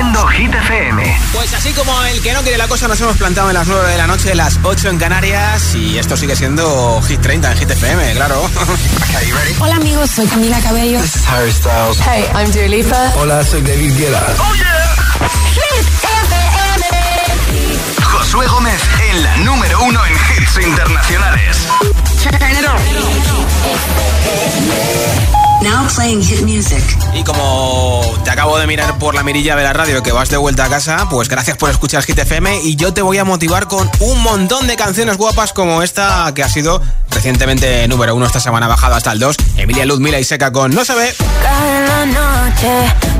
Haciendo Hit FM. Pues así como el que no quiere la cosa, nos hemos plantado en las 9 de la noche, las 8 en Canarias. Y esto sigue siendo Hit 30 en Hit FM, claro. Hola amigos, soy Camila Cabello. This is Harry Styles. Hey, I'm Dua Lipa. Hola, soy David Guetta. ¡Oh, yeah! Hit FM. Josué Gómez en la número uno en hits internacionales. Now playing hit music. Y como te acabo de mirar por la mirilla de la radio que vas de vuelta a casa, pues gracias por escuchar Hit FM y yo te voy a motivar con un montón de canciones guapas como esta que ha sido recientemente número uno esta semana bajado hasta el 2, Emilia Ludmila y Seca con No se ve. Cada noche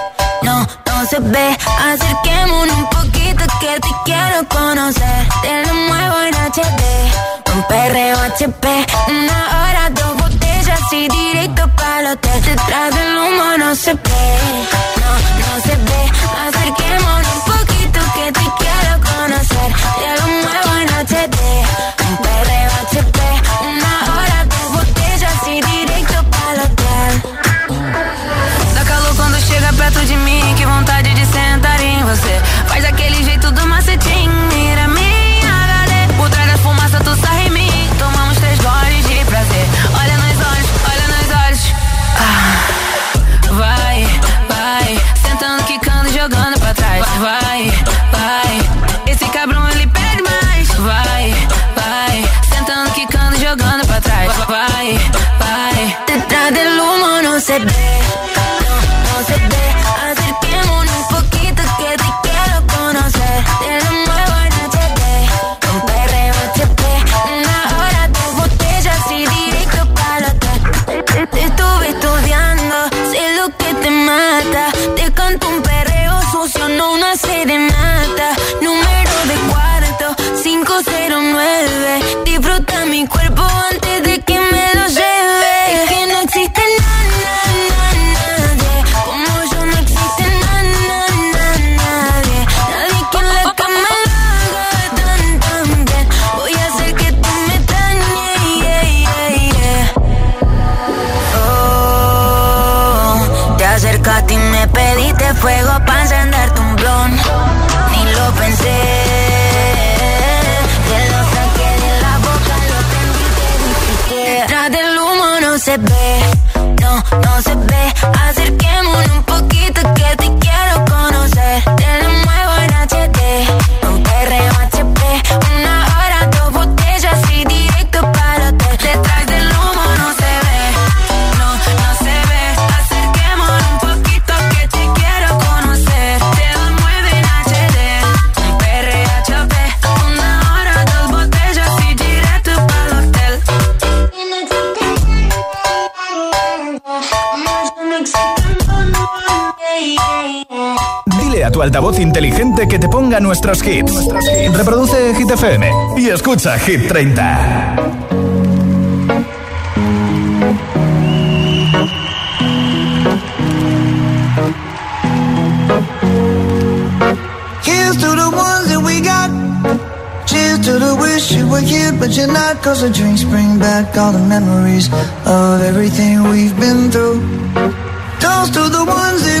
No, se ve. Acerquémonos un poquito que te quiero conocer. Te lo muevo en HD. Un perreo HP. Una hora, dos botellas y directo para el hotel. Detrás del humo no se ve. No, no se ve. Acerquémonos un poquito que te quiero conocer. Te lo muevo en HD. Un perreo HP. Una hora, dos botellas y directo para el hotel. Dá calor quando chega perto de mim, você. Faz aquele jeito do macetinho, mira minha HD. Por trás da fumaça tu sai em mim, tomamos três goles de prazer. Olha nos olhos, olha nos olhos. Ah, vai, vai, sentando, quicando, jogando pra trás. Vai, vai, esse cabrão ele pede mais. Vai, vai, sentando, quicando, jogando pra trás. Vai, vai, detrás del humo no se ve. Que te ponga nuestros hits. Reproduce Hit FM y escucha Hit 30. Here's to the ones that we got. Cheers to the wish you were here, but you're not. Cause the drinks bring back all the memories of everything we've been through. Toast to the ones. Toast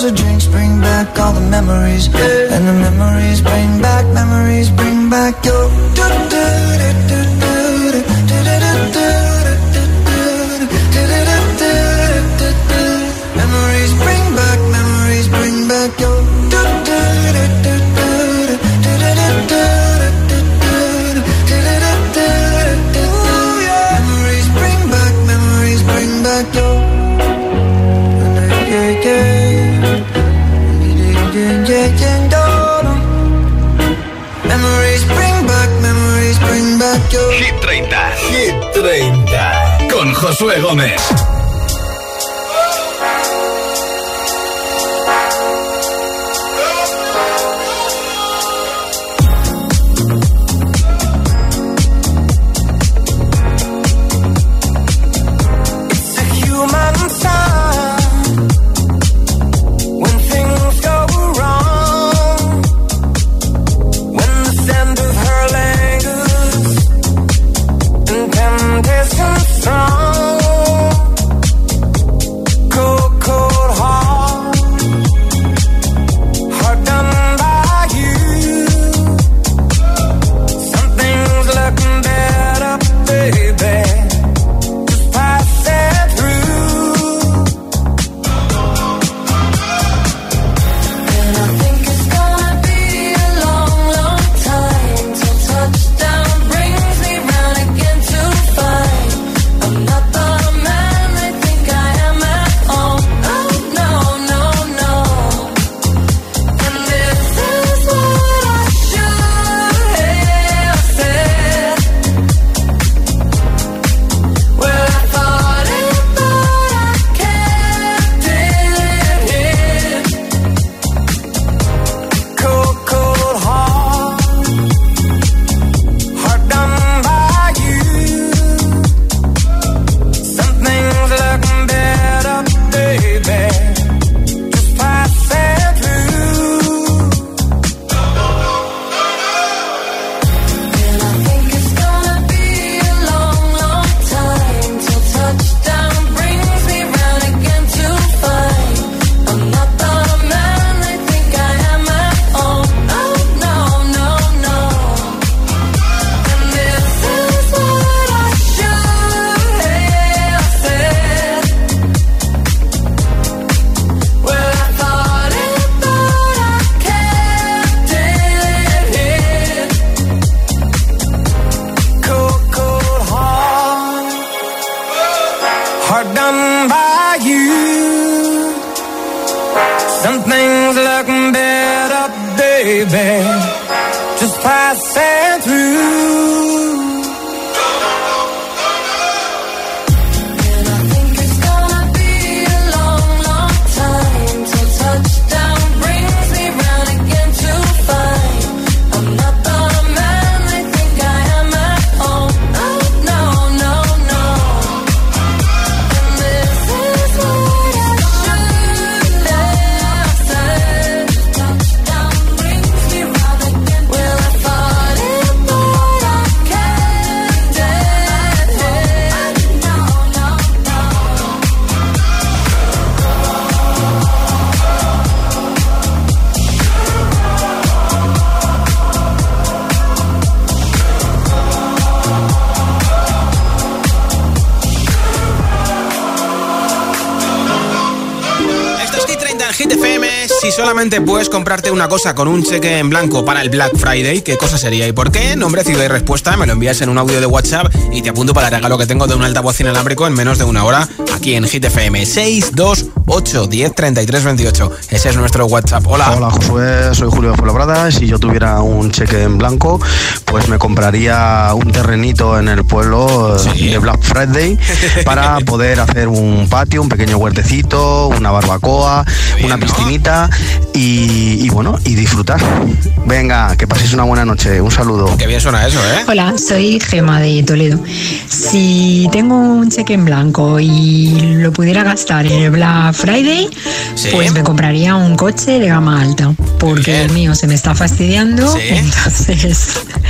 Cause the drinks bring back all the memories. And the memories bring back, memories bring back your. Do, do, do, do, Josué Gómez. Puedes comprarte una cosa con un cheque en blanco para el Black Friday, ¿qué cosa sería y por qué? Nombre, ciudad y respuesta, me lo envías en un audio de WhatsApp y te apunto para el regalo que tengo de un altavoz inalámbrico en menos de una hora aquí en Hit FM 628 10 33 28. Ese es nuestro WhatsApp. Hola. Hola Josué, soy Julio Fuenlabrada. Si yo tuviera un cheque en blanco, pues me compraría un terrenito en el pueblo Sí. de Black Friday para poder hacer un patio, un pequeño huertecito, una barbacoa, bien, una ¿no? piscinita y, y bueno, y disfrutar. Venga, que paséis una buena noche. Un saludo. Qué bien suena eso, ¿eh? Hola, soy Gema de Toledo. Si tengo un cheque en blanco y lo pudiera gastar en el Black Friday, Sí. pues me compraría un coche de gama alta, porque Bien. el mío se me está fastidiando, Sí. entonces...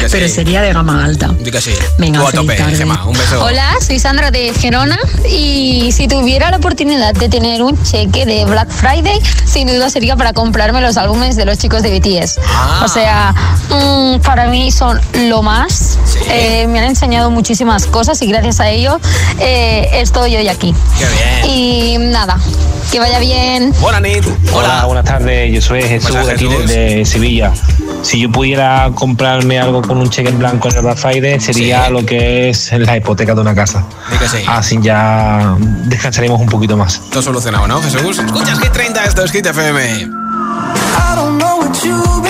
que Pero sí. sería de gama alta. Di que sí. Venga, a tope. Gemma. Un beso. Hola, soy Sandra de Gerona y si tuviera la oportunidad de tener un cheque de Black Friday, sin duda sería para comprarme los álbumes de los chicos de BTS. Ah. O sea, mm, para mí son lo más. Sí. Eh, me han enseñado muchísimas cosas y gracias a ello eh, estoy hoy aquí. Qué bien. Y nada, que vaya bien. Hola, Nit. Hola, Hola. buenas tardes. Yo soy Jesús Buenas, de aquí desde Sevilla. Si yo pudiera comprarme algo con un cheque en blanco en el Black Friday, sería Sí. lo que es la hipoteca de una casa. Sí. Así ya descansaremos un poquito más. Todo solucionado, ¿no, Jesús? Escuchas Hit 30, esto es Hit FM. I don't know what you've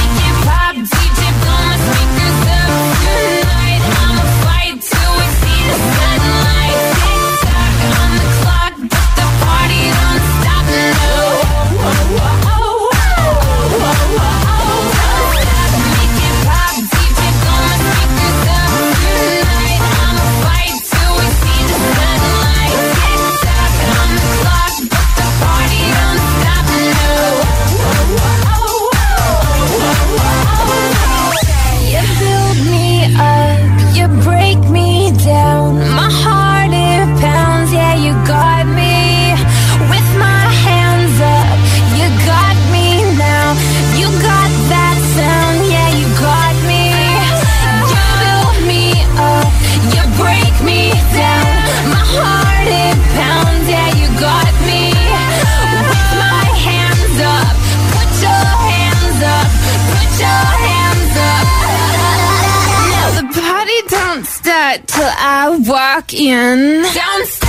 walk in. Don't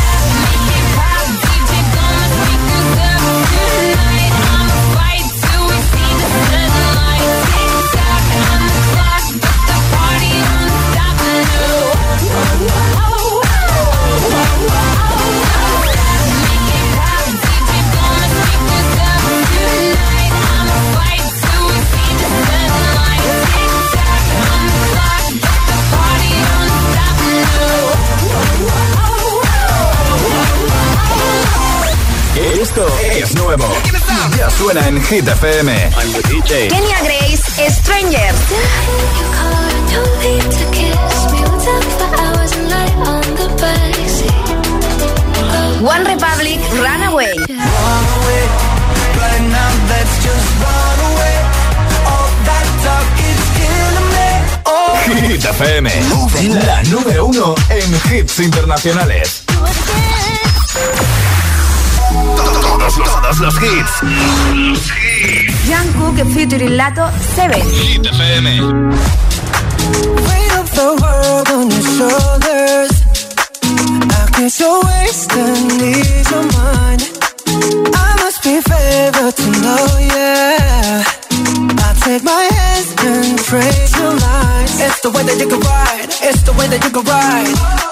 Hit FM. I'm the DJ. Kenya Grace, Strangers. One Republic, Runaway. Oh. Hit FM. La número uno en hits internacionales. Todos los, hits. Jungkook featuring Lato, Seven. Hit FM. Weight of the world on your shoulders. I guess you're wasting ease your mind. I must be favored to know, yeah. I take my hands and trace your lines. It's the way that you can ride. It's the way that you can ride.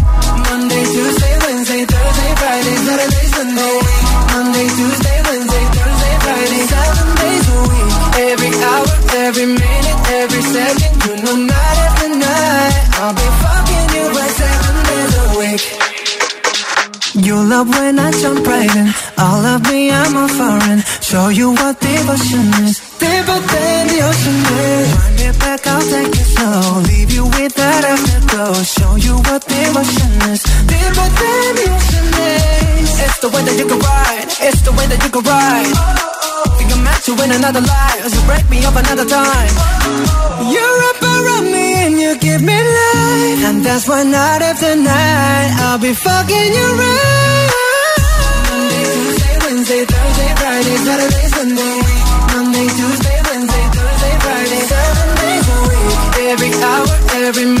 You love when I jump right in. All of me, I'm a foreign. Show you what devotion is. Deeper than the ocean is. Wind it back, I'll take it slow. Leave you with that afterglow. Show you what devotion is. Deeper than the ocean is. It's the way that you can ride. It's the way that you can ride. Think I'm meant to win another life. So break me up another time. You're up around me you give me life. And that's why night after night I'll be fucking you right. Monday, Tuesday, Wednesday, Thursday, Friday, Saturday, Sunday. Monday, Tuesday, Wednesday, Thursday, Friday, seven days a week. Every hour, every minute,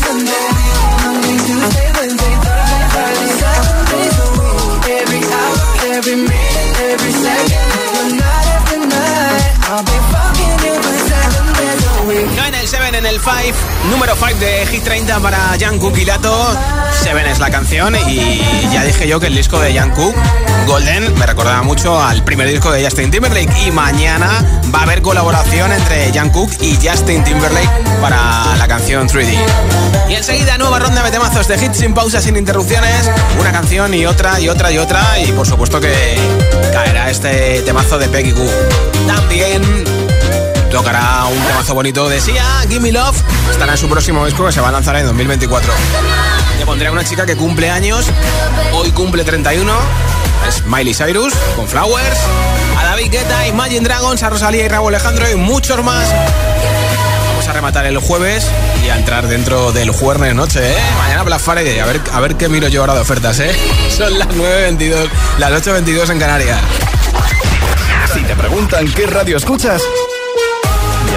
5, número 5 de Hit 30 para Jungkook y Lato. 7 es la canción y ya dije yo que el disco de Jungkook, Golden, me recordaba mucho al primer disco de Justin Timberlake y mañana va a haber colaboración entre Jungkook y Justin Timberlake para la canción 3D. Y enseguida nueva ronda de temazos de hits sin pausas, sin interrupciones, una canción y otra y otra y otra y por supuesto que caerá este temazo de Peggy Goo. También tocará un temazo bonito de Sia, Gimme Love. Estará en su próximo disco que se va a lanzar en 2024. Le pondré a una chica que cumple años, hoy cumple 31. Es Miley Cyrus con Flowers, a David Guetta, Imagine Dragons, a Rosalía y Raúl Alejandro y muchos más. Vamos a rematar el jueves y a entrar dentro del jueves noche, ¿eh? Mañana Black Friday, a ver, a ver qué miro yo ahora de ofertas, ¿eh? Son las 9.22, las 8.22 en Canarias. Si te preguntan qué radio escuchas,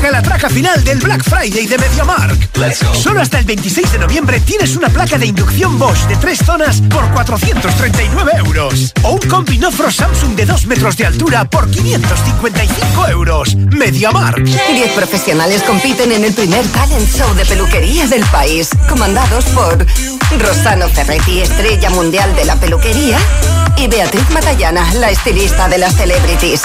Llega la traca final del Black Friday de MediaMark. Solo hasta el 26 de noviembre tienes una placa de inducción Bosch de tres zonas por 439 euros. O un combi Nofro Samsung de 2 metros de altura por 555 euros. MediaMark. Diez profesionales compiten en el primer talent show de peluquería del país, comandados por Rosano Ferretti, estrella mundial de la peluquería, y Beatriz Matallana, la estilista de las celebrities.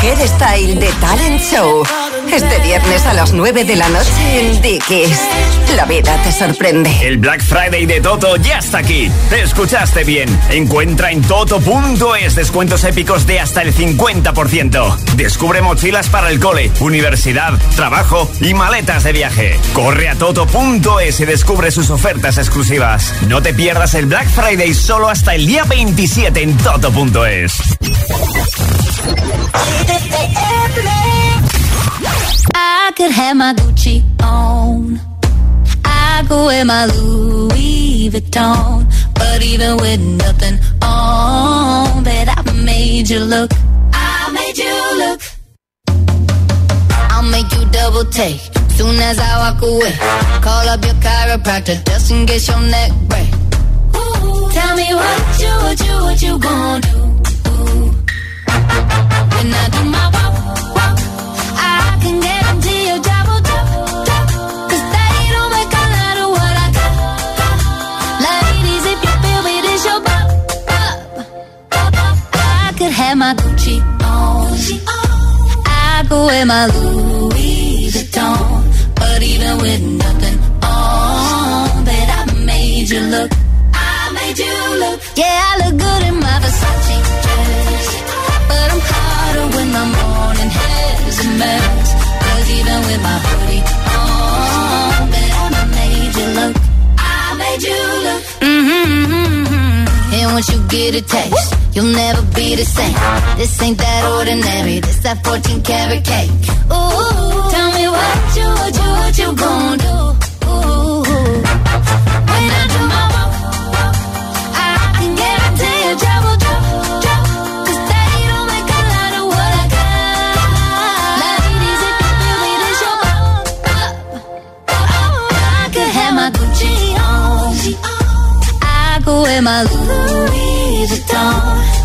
Hairstyle de Talent Show. Este viernes a las 9 de la noche en Dickies. La vida te sorprende. El Black Friday de Toto ya está aquí. Te escuchaste bien. Encuentra en toto.es descuentos épicos de hasta el 50%. Descubre mochilas para el cole, universidad, trabajo y maletas de viaje. Corre a toto.es y descubre sus ofertas exclusivas. No te pierdas el Black Friday solo hasta el día 27 en toto.es. I could have my Gucci on. I could wear my Louis Vuitton. But even with nothing on, bet I made you look. I made you look. I'll make you double take. Soon as I walk away, call up your chiropractor just in case your neck break. Tell me what you, what you, what you gonna do? When I do my walk, my Gucci on. I could wear my Louis once you get a taste, you'll never be the same. This ain't that ordinary, this that 14 karat cake. Ooh, tell me what you, what you, what you gon' do. Ooh, when I do my walk, I, can drop, they don't make a lot of what I got. Ladies, up. I could have my Gucci on. I wear my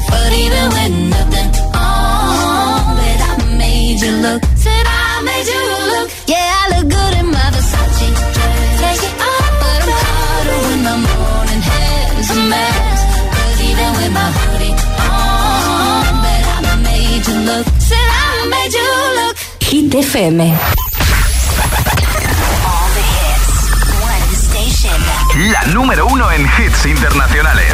But even with nothing on, but I made you look. Said I made you look. Yeah, I look good in my Versace dress. Take it off, but I'm hotter when my morning hair's a mess. But even with my hoodie on, but I made you look. Said I made you look. Hit FM. La número uno en hits internacionales.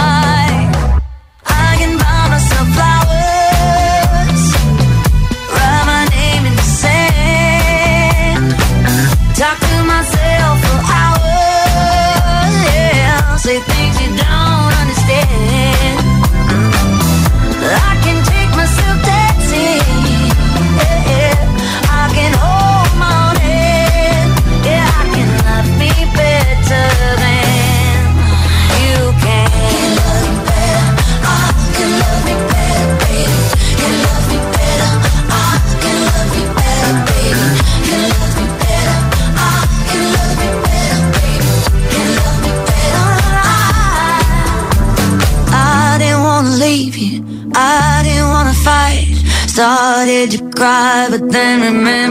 but then remembered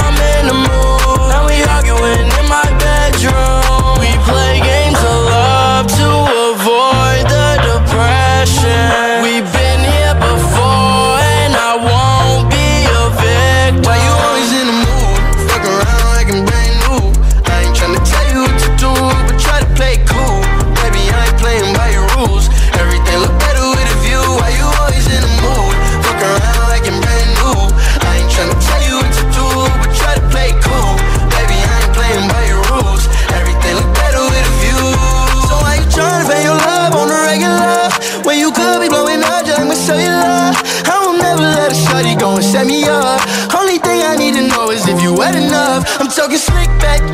slick back, kick back,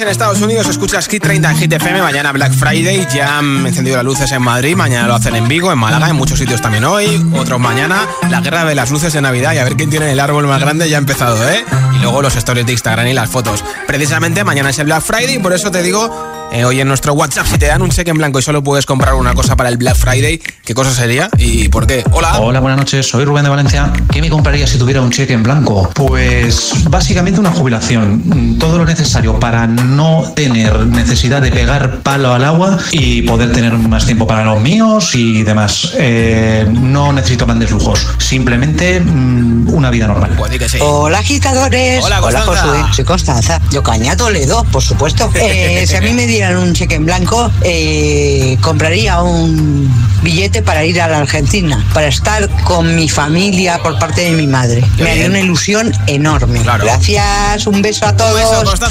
en Estados Unidos. Escuchas Hit 30 en Hit FM. Mañana Black Friday. Ya han encendido las luces en Madrid. Mañana lo hacen en Vigo, en Málaga, en muchos sitios también hoy. Otros mañana. La guerra de las luces de Navidad. Y a ver quién tiene el árbol más grande ya ha empezado, ¿eh? Y luego los stories de Instagram y las fotos. Precisamente mañana es el Black Friday. Por eso te digo. Eh, hoy en nuestro WhatsApp, si te dan un cheque en blanco y solo puedes comprar una cosa para el Black Friday, ¿qué cosa sería y por qué? Hola. Hola, buenas noches. Soy Rubén de Valencia. ¿Qué me compraría si tuviera un cheque en blanco? Pues básicamente una jubilación. Todo lo necesario para no tener necesidad de pegar palo al agua y poder tener más tiempo para los míos y demás. Eh, no necesito grandes lujos. Simplemente mm, una vida normal. Pues di que sí. Hola agitadores. Hola, Constanza. Josué. Soy Constanza. Yo Caña Toledo, por supuesto. Eh, si a mí me dieran un cheque en blanco, eh, compraría un billete para ir a la Argentina, para estar con mi familia por parte de mi madre. Qué me haría una ilusión enorme. Claro. Gracias, un beso a todos. Beso.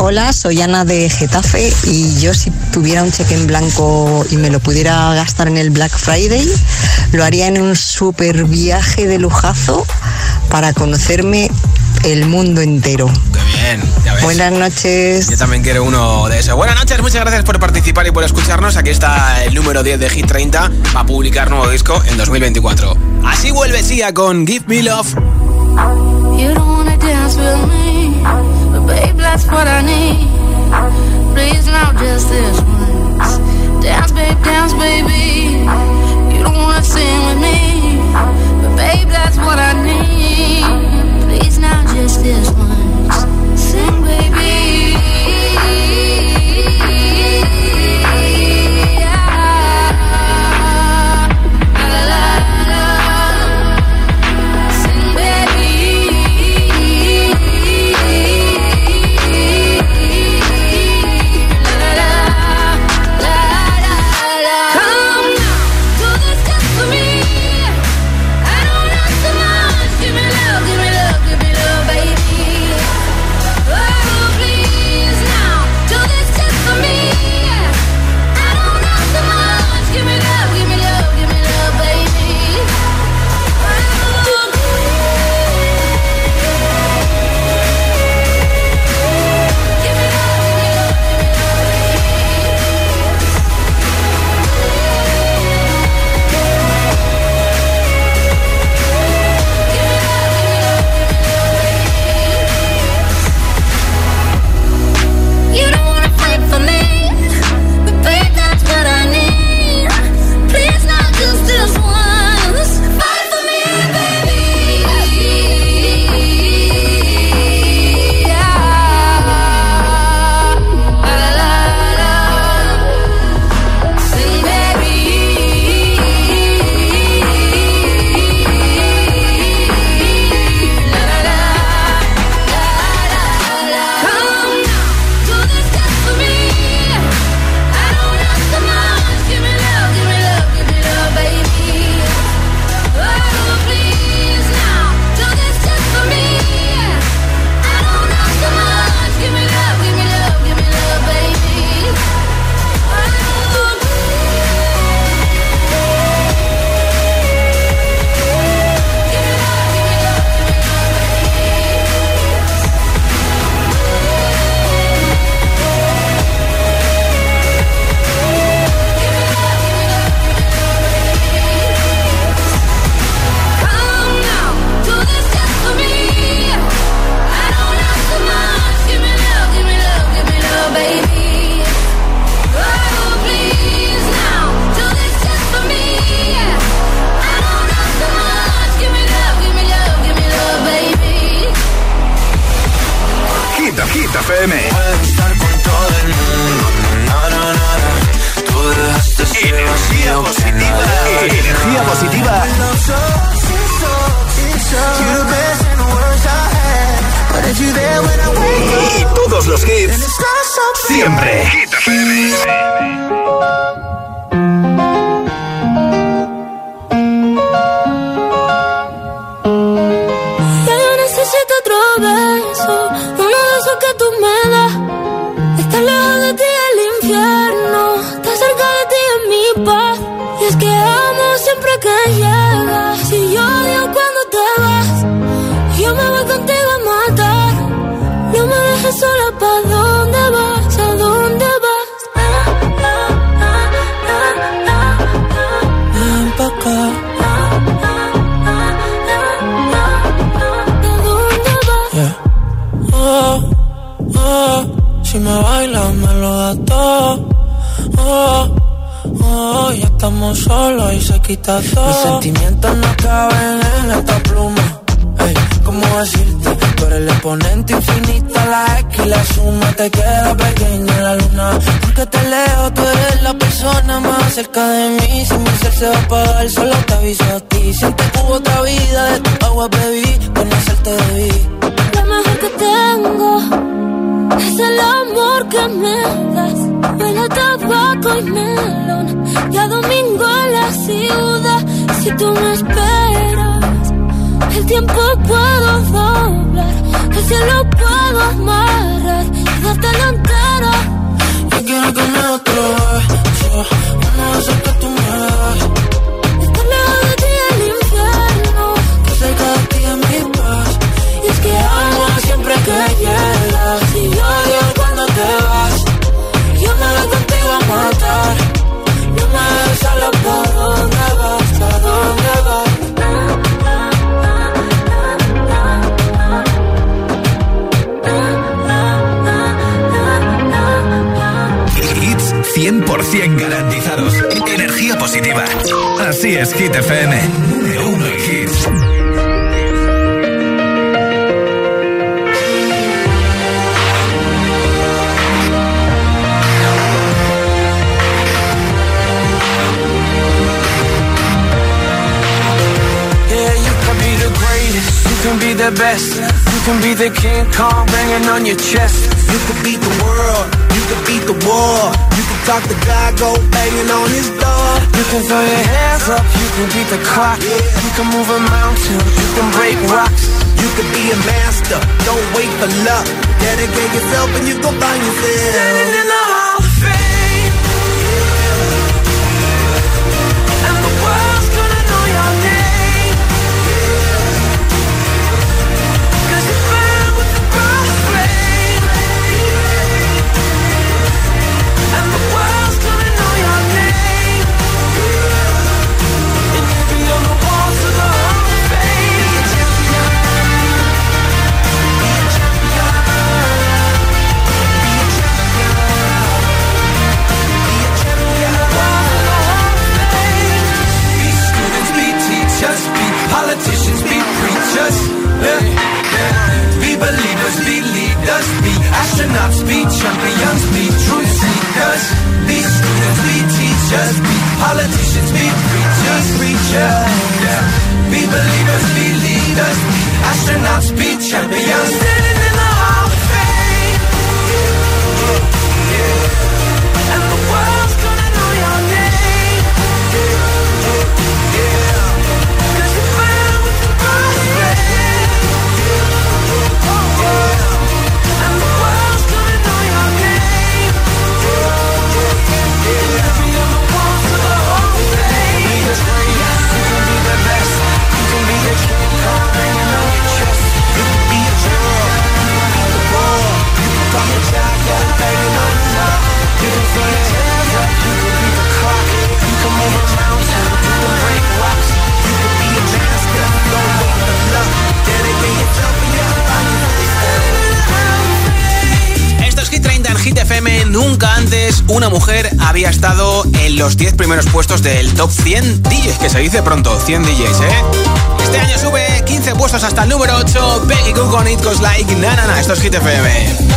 Hola, soy Ana de Getafe y yo si tuviera un cheque en blanco y me lo pudiera gastar en el Black Friday, lo haría en un super viaje de lujazo para conocerme el mundo entero. Qué bien. Ya ves. Buenas noches. Yo también quiero uno de eso. Buenas noches, muchas gracias por participar y por escucharnos. Aquí está el número 10 de Hit 30 para publicar nuevo disco en 2024. Así vuelve Sia con Give Me Love. You don't wanna dance with me, but babe, that's what I need. Please now, just this once. Dance, babe, dance, baby. You don't wanna sing with me, but babe, that's what I need. Now, just this once. el amor que me das. Huele tabaco y melón. Ya domingo en la ciudad. Si tú me esperas, el tiempo puedo doblar. El cielo puedo amarrar y darte la entera. Yo quiero que me otro beso. No sé que tú me lejos de ti el infierno. Que cerca de ti mi paz. Y es que amo siempre que. 100 garantizados. Energía positiva. Así es, Hit FM. Número uno en hits. Yeah, you can be the greatest. You can be the best. You can be the King Kong banging on your chest. You can be the Beat the war. You can talk to God, go banging on his door. You can throw your hands up, you can beat the clock. Yeah. You can move a mountain, you can break rocks. You can be a master, don't wait for luck. Dedicate yourself and you go find yourself. Standing in the 10 primeros puestos del top 100 DJs, que se dice pronto, 100 DJs, ¿eh? Este año sube 15 puestos hasta el número 8, Peggy Goo con It Goes Like Na Na Na, esto es Hit FM.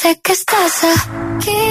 sé que estás aquí.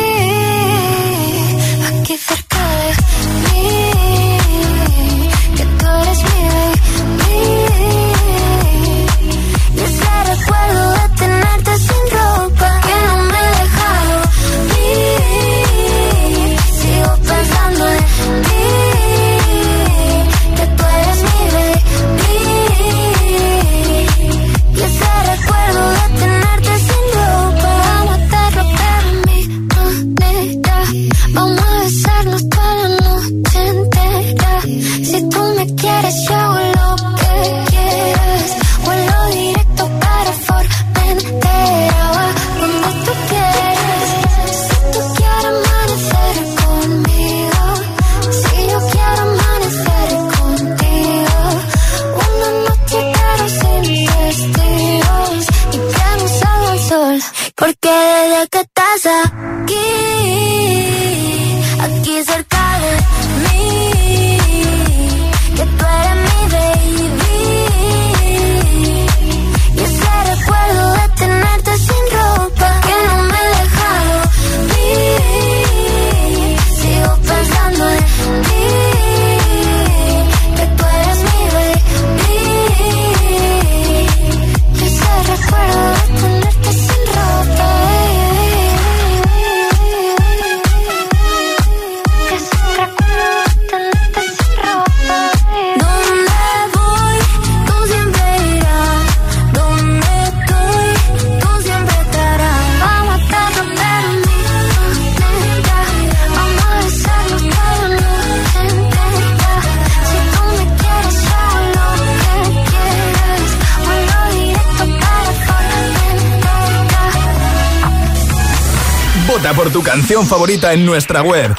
por tu canción favorita en nuestra web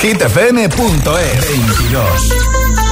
hitfm.es 22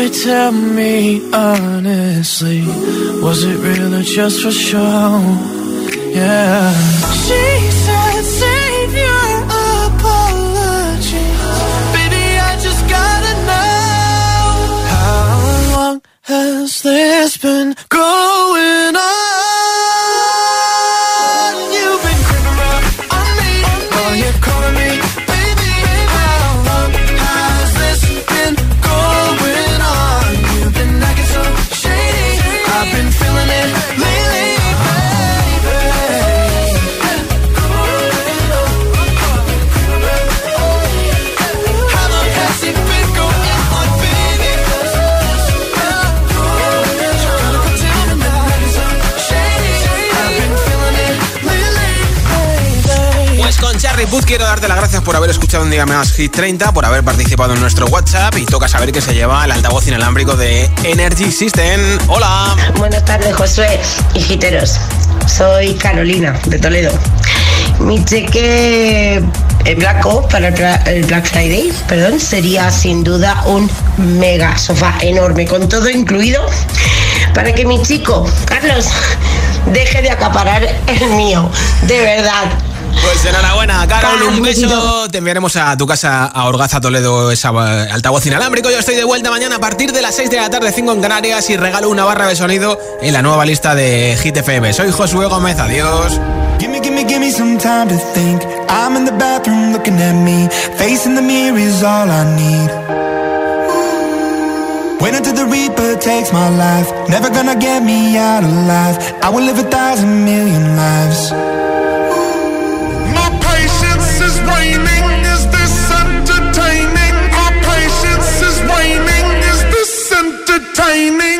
Boy, tell me honestly, was it real or just for show? Yeah. She said, save your apologies, Baby, I just gotta know. How long has this been going quiero darte las gracias por haber escuchado un día más Hit 30, por haber participado en nuestro WhatsApp y toca saber que se lleva el altavoz inalámbrico de Energy System. Hola. Buenas tardes, Josué y giteros. Soy Carolina, de Toledo. Mi cheque en blanco para el Black Friday, perdón, sería sin duda un mega sofá enorme, con todo incluido, para que mi chico, Carlos, deje de acaparar el mío. De verdad. Pues enhorabuena, Carol, un beso. Te enviaremos a tu casa a Orgaza Toledo esa eh, altavoz inalámbrico. Yo estoy de vuelta mañana a partir de las 6 de la tarde, 5 en Canarias y regalo una barra de sonido en la nueva lista de Hit FM. Soy Josué Gómez, adiós. Give me, give me, give me some time to think. I'm in the bathroom looking at me. Facing the mirror is all I need. Wait until the Reaper takes my life. Never gonna get me out alive. I will live a thousand million lives. Entertaining? Playing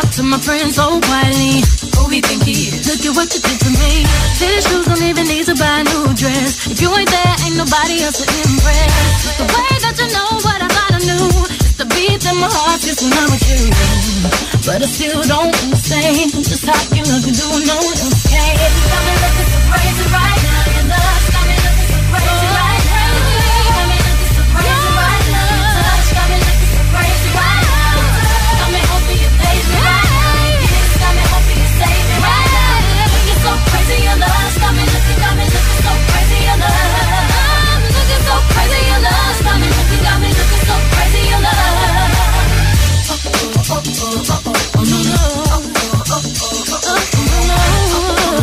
talk to my friends oh, so quietly. Who we think he is? Look at what you did to me. Tissues don't even need to buy a new dress. If you ain't there, ain't nobody else to impress. The way that you know what I thought I knew. It's the beat in my heart just when I'm with you. But I still don't understand just how you look and do no one else can. Tell me, look at the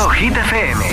Hit FM.